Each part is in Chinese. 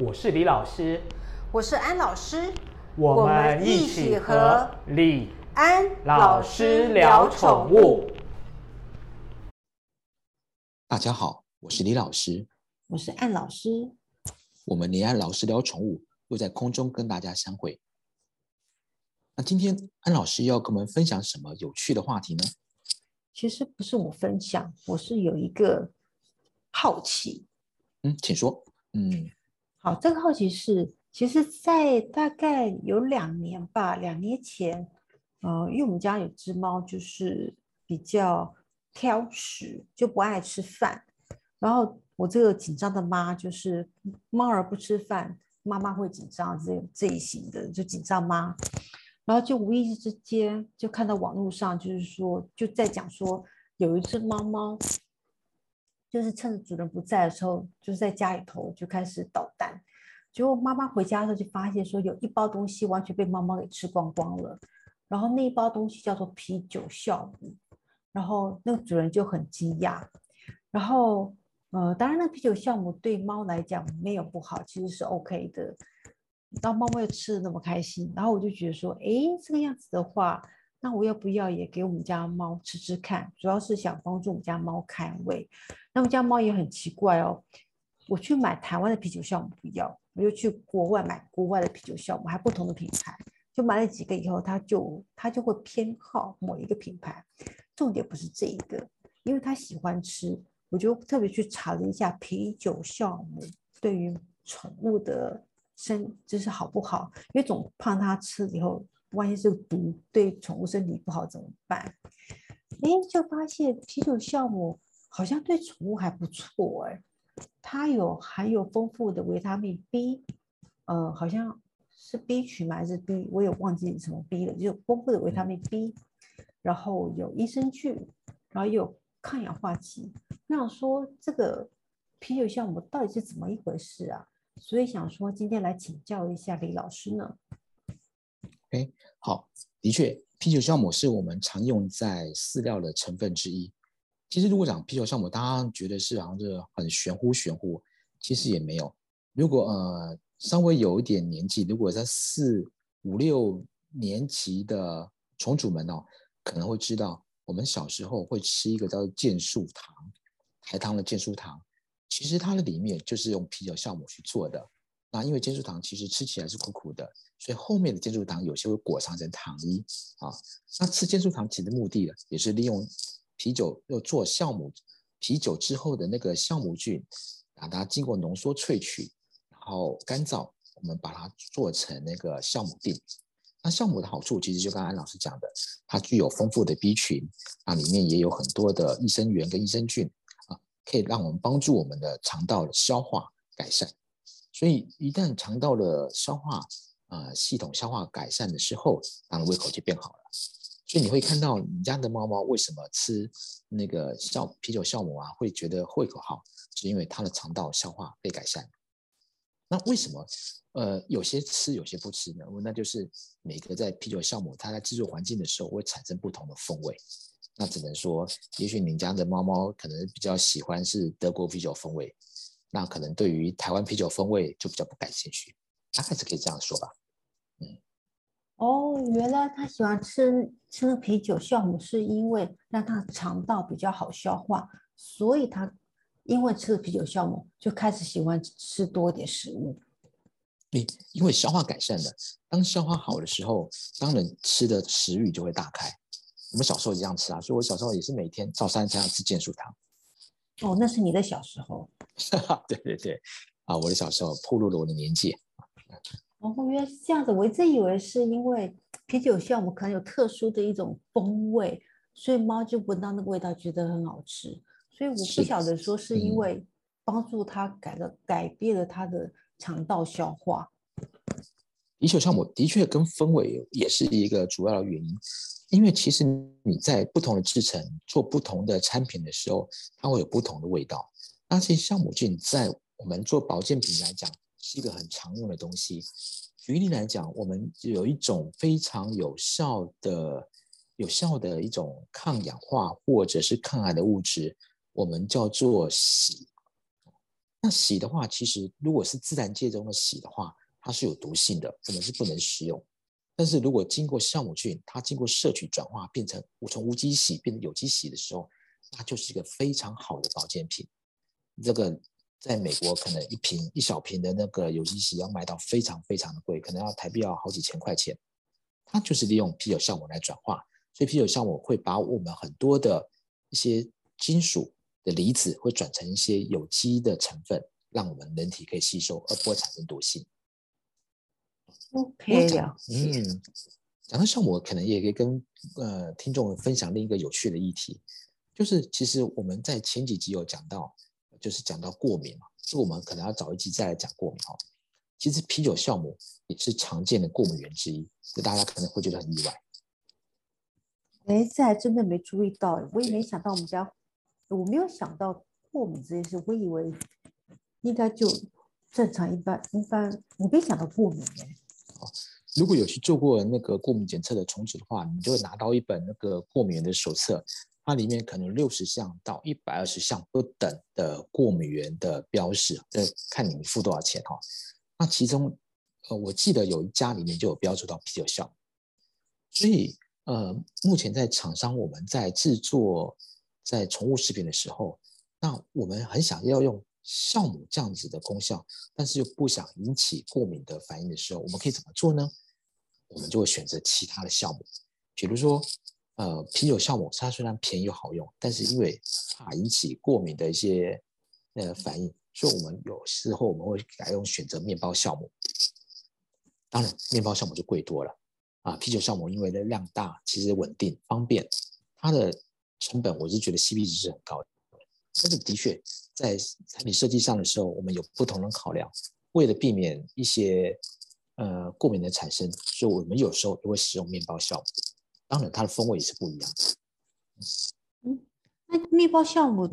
我是李老师，我是安老师，我们一起和李安老师聊宠物。大家好，我是李老师，我是安老师，我们李安老师聊宠物又在空中跟大家相会。那今天安老师要跟我们分享什么有趣的话题呢？其实不是我分享，我是有一个好奇。嗯，请说。嗯，这个好奇是，其实，在大概有两年吧，两年前，呃，因为我们家有只猫，就是比较挑食，就不爱吃饭。然后我这个紧张的妈，就是猫儿不吃饭，妈妈会紧张，这这一型的就紧张妈。然后就无意之间就看到网络上，就是说就在讲说有一只猫猫，就是趁着主人不在的时候，就是在家里头就开始捣蛋。结果妈妈回家的时候就发现说有一包东西完全被猫猫给吃光光了。然后那一包东西叫做啤酒酵母，然后那个主人就很惊讶。然后呃，当然那啤酒酵母对猫来讲没有不好，其实是 OK 的。然后猫猫又吃的那么开心，然后我就觉得说，哎，这个样子的话，那我要不要也给我们家猫吃吃看？主要是想帮助我们家猫开胃。那我们家猫也很奇怪哦，我去买台湾的啤酒酵母不要，我就去国外买国外的啤酒酵母，还不同的品牌，就买了几个以后，它就它就会偏好某一个品牌。重点不是这一个，因为它喜欢吃，我就特别去查了一下啤酒酵母对于宠物的。身就是好不好？因为总怕它吃了以后，万一是毒，对宠物身体不好怎么办？哎，就发现啤酒酵母好像对宠物还不错哎，它有含有丰富的维他命 B，呃，好像是 B 群还是 B，我也忘记什么 B 了，就丰富的维他命 B，然后有益生菌，然后又有抗氧化剂。那想说这个啤酒酵母到底是怎么一回事啊？所以想说，今天来请教一下李老师呢。OK，好，的确，啤酒酵母是我们常用在饲料的成分之一。其实，如果讲啤酒酵母，大家觉得是好像是很玄乎玄乎，其实也没有。如果呃稍微有一点年纪，如果在四五六年级的虫主们哦，可能会知道，我们小时候会吃一个叫健树糖，台糖的健树糖。其实它的里面就是用啤酒酵母去做的。那因为坚树糖其实吃起来是苦苦的，所以后面的坚树糖有些会裹上成糖衣啊。那吃坚树糖其实目的呢，也是利用啤酒又做酵母啤酒之后的那个酵母菌，把它经过浓缩萃取，然后干燥，我们把它做成那个酵母锭。那酵母的好处其实就刚刚安老师讲的，它具有丰富的 B 群，那里面也有很多的益生元跟益生菌啊。可以让我们帮助我们的肠道的消化改善，所以一旦肠道的消化啊系统消化改善的时候，它的胃口就变好了。所以你会看到你家的猫猫为什么吃那个酵啤酒酵母啊，会觉得胃口好，是因为它的肠道消化被改善。那为什么呃有些吃有些不吃呢？那就是每个在啤酒酵母它在制作环境的时候会产生不同的风味。那只能说，也许你家的猫猫可能比较喜欢是德国啤酒风味，那可能对于台湾啤酒风味就比较不感兴趣，大概是可以这样说吧。嗯，哦，原来他喜欢吃吃那啤酒酵母，是因为让他肠道比较好消化，所以他因为吃了啤酒酵母，就开始喜欢吃多点食物。你，因为消化改善了，当消化好的时候，当然吃的食欲就会大开。我们小时候一样吃啊，所以我小时候也是每天早餐才要吃健素糖。哦，那是你的小时候。对对对，啊，我的小时候暴露了我的年纪。哦，原来是这样子，我一直以为是因为啤酒酵母可能有特殊的一种风味，所以猫就闻到那个味道觉得很好吃。所以我不晓得说是因为帮助它改了改变了它的肠道消化。啤酒酵母的确跟风味也是一个主要的原因。因为其实你在不同的制成做不同的产品的时候，它会有不同的味道。那这些酵母菌在我们做保健品来讲是一个很常用的东西。举例来讲，我们有一种非常有效的、有效的一种抗氧化或者是抗癌的物质，我们叫做硒。那洗的话，其实如果是自然界中的洗的话，它是有毒性的，我们是不能食用。但是如果经过酵母菌，它经过摄取转化，变成从无机洗变成有机洗的时候，那就是一个非常好的保健品。这个在美国可能一瓶一小瓶的那个有机洗要卖到非常非常的贵，可能要台币要好几千块钱。它就是利用啤酒酵母来转化，所以啤酒酵母会把我们很多的一些金属的离子会转成一些有机的成分，让我们人体可以吸收，而不会产生毒性。OK 了嗯，讲到酵母，可能也可以跟呃听众分享另一个有趣的议题，就是其实我们在前几集有讲到，就是讲到过敏嘛，这我们可能要找一集再来讲过敏哈。其实啤酒酵母也是常见的过敏源之一，就大家可能会觉得很意外。哎，这还真的没注意到，我也没想到我们家，我没有想到过敏这件事，我以为应该就正常一般一般，我没想到过敏哎。如果有去做过那个过敏检测的虫子的话，你就会拿到一本那个过敏源的手册，它里面可能六十项到一百二十项不等的过敏源的标识，这看你付多少钱哈。那其中，呃，我记得有一家里面就有标注到啤酒酵，所以，呃，目前在厂商我们在制作在宠物食品的时候，那我们很想要用酵母这样子的功效，但是又不想引起过敏的反应的时候，我们可以怎么做呢？我们就会选择其他的酵母，比如说，呃，啤酒酵母它虽然便宜又好用，但是因为怕引起过敏的一些呃反应。所以我们有时候我们会改用选择面包酵母，当然面包酵母就贵多了啊。啤酒酵母因为的量大，其实稳定方便，它的成本我是觉得 CP 值是很高的。但是的确在产品设计上的时候，我们有不同的考量，为了避免一些呃过敏的产生，所以我们有时候也会使用面包酵母。当然它的风味也是不一样的。嗯，那面包酵母。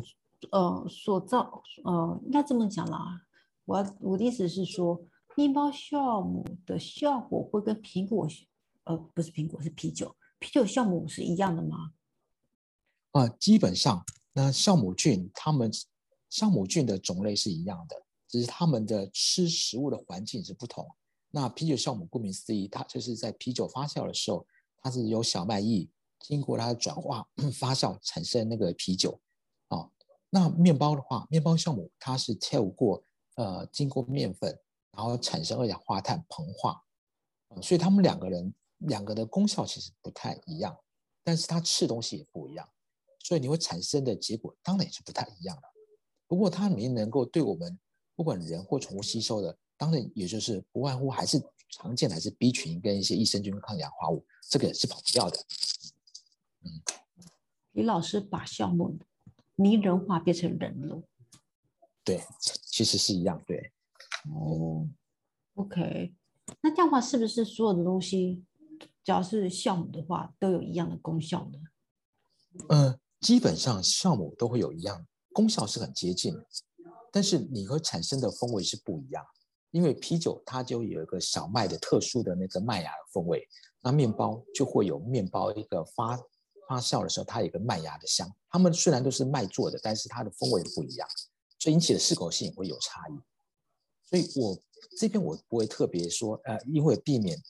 呃，所造呃，应该这么讲啦。我要我的意思是说，面包酵母的效果会跟苹果，呃，不是苹果，是啤酒，啤酒酵母是一样的吗？啊，基本上，那酵母菌它们酵母菌的种类是一样的，只是它们的吃食物的环境是不同。那啤酒酵母顾名思义，它就是在啤酒发酵的时候，它是由小麦液经过它的转化发酵产生那个啤酒。那面包的话，面包酵母它是跳过呃经过面粉，然后产生二氧化碳膨化，所以他们两个人两个的功效其实不太一样，但是它吃东西也不一样，所以你会产生的结果当然也是不太一样的。不过它里面能够对我们不管人或宠物吸收的，当然也就是不外乎还是常见的还是 B 群跟一些益生菌、抗氧化物，这个是跑不掉的。嗯，李老师把酵母。拟人化变成人了，对，其实是一样，对。哦，OK，那这样的话是不是所有的东西，只要是酵母的话，都有一样的功效呢？嗯，基本上酵母都会有一样功效，是很接近，但是你会产生的风味是不一样。因为啤酒它就有一个小麦的特殊的那个麦芽的风味，那面包就会有面包一个发。发酵的时候，它有个麦芽的香。它们虽然都是麦做的，但是它的风味不一样，所以引起的适口性会有差异。所以我这边我不会特别说，呃，因为避免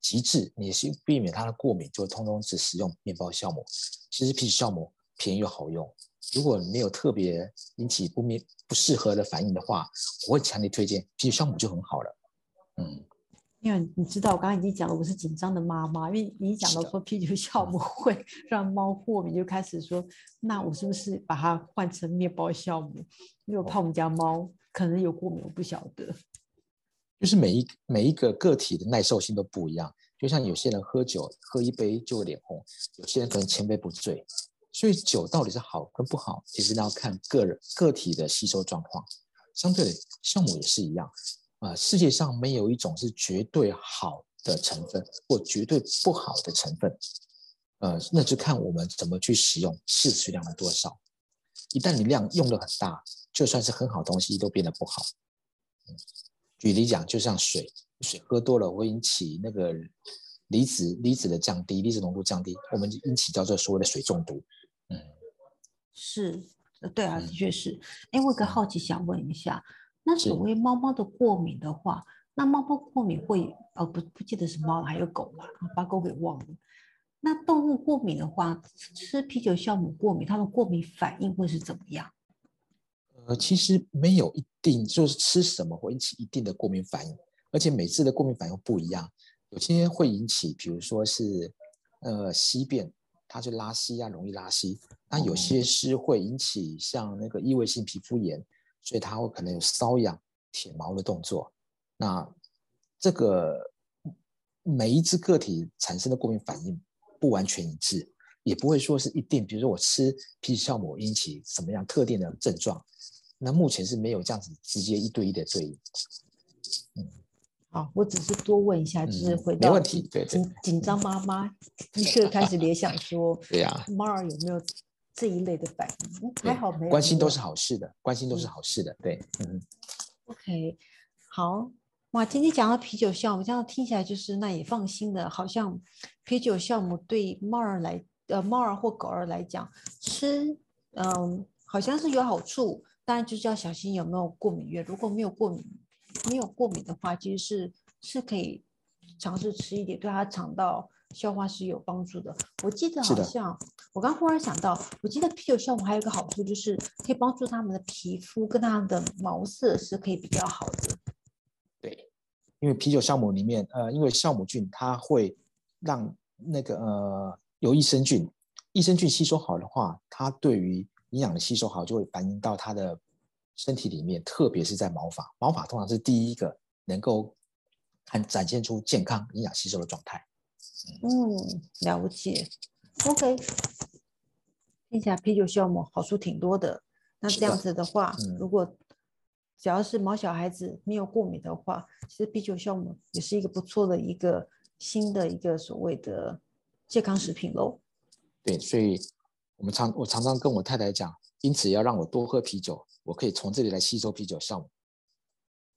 极致，你是避免它的过敏，就通通只使用面包酵母。其实啤酒酵母便宜又好用，如果没有特别引起不明不适合的反应的话，我会强烈推荐啤酒酵母就很好了。嗯。因为你知道，我刚刚已经讲了，我是紧张的妈妈。因为你讲到说啤酒酵母会让猫过敏，就开始说，那我是不是把它换成面包酵母？因为我怕我们家猫可能有过敏，我不晓得。就是每一每一个个体的耐受性都不一样，就像有些人喝酒喝一杯就会脸红，有些人可能千杯不醉。所以酒到底是好跟不好，其实要看个人个体的吸收状况。相对的，酵母也是一样。啊，世界上没有一种是绝对好的成分或绝对不好的成分，呃，那就看我们怎么去使用，摄取量的多少。一旦你量用的很大，就算是很好东西都变得不好。举例讲，就像水，水喝多了会引起那个离子离子的降低，离子浓度降低，我们引起叫做所谓的水中毒。嗯，是。呃对啊，的嗯确是。哎，我有个好奇想问一下，那所谓猫猫的过敏的话，那猫猫过敏会呃不不记得是猫了，还有狗了，把狗给忘了。那动物过敏的话，吃啤酒酵母过敏，它们过敏反应会是怎么样？呃，其实没有一定就是吃什么会引起一定的过敏反应，而且每次的过敏反应不一样，有些会引起，比如说是呃稀便，它就拉稀啊，容易拉稀；那有哦些是会引起像那个异位性皮肤炎，所以它会可能有瘙痒、舔毛的动作。那这个每一只个体产生的过敏反应不完全一致，也不会说是一定，比如说我吃皮质酵母引起什么样特定的症状。那目前是没有这样子直接一对一的对应。好，我只是多问一下，就是嗯回到没问题紧对对紧紧张妈妈立刻开始联想说，对呀、猫儿有没有这一类的反应？还好没关心都是好事的，关心都是嗯好事的。对，嗯，OK，好哇，今天讲到啤酒酵母，这样听起来就是那也放心的，好像啤酒酵母对猫儿来，呃，猫儿或狗儿来讲吃，嗯，好像是有好处，当然就是要小心有没有过敏源，如果没有过敏，没有过敏的话，其实是是可以尝试吃一点，对它肠道消化是有帮助的。我记得好像我刚忽然想到，我记得啤酒酵母还有一个好处就是可以帮助他们的皮肤跟他们的毛色是可以比较好的。对，因为啤酒酵母里面，呃，因为酵母菌它会让那个呃有益生菌，益生菌吸收好的话，它对于营养的吸收好，就会反映到它的身体里面，特别是在毛发，毛发通常是第一个能够看展现出健康营养吸收的状态。嗯，了解。OK，听起来啤酒酵母好处挺多的。那这样子的话，嗯如果只要是毛小孩子没有过敏的话，其实啤酒酵母也是一个不错的一个新的一个所谓的健康食品喽。对，所以我们常我常常跟我太太讲，因此要让我多喝啤酒，我可以从这里来吸收啤酒酵母，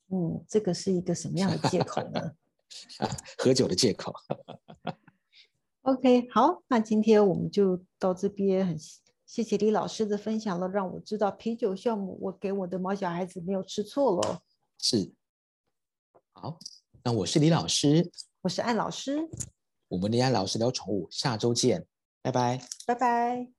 嗯，这个是一个什么样的借口呢 喝酒的借口。？OK，好，那今天我们就到这边，很谢谢谢李老师的分享了，让我知道啤酒酵母我给我的毛小孩子没有吃错喽。是，好，那我是李老师，我是艾老师，我们李安老师聊宠物，下周见，拜拜。拜拜。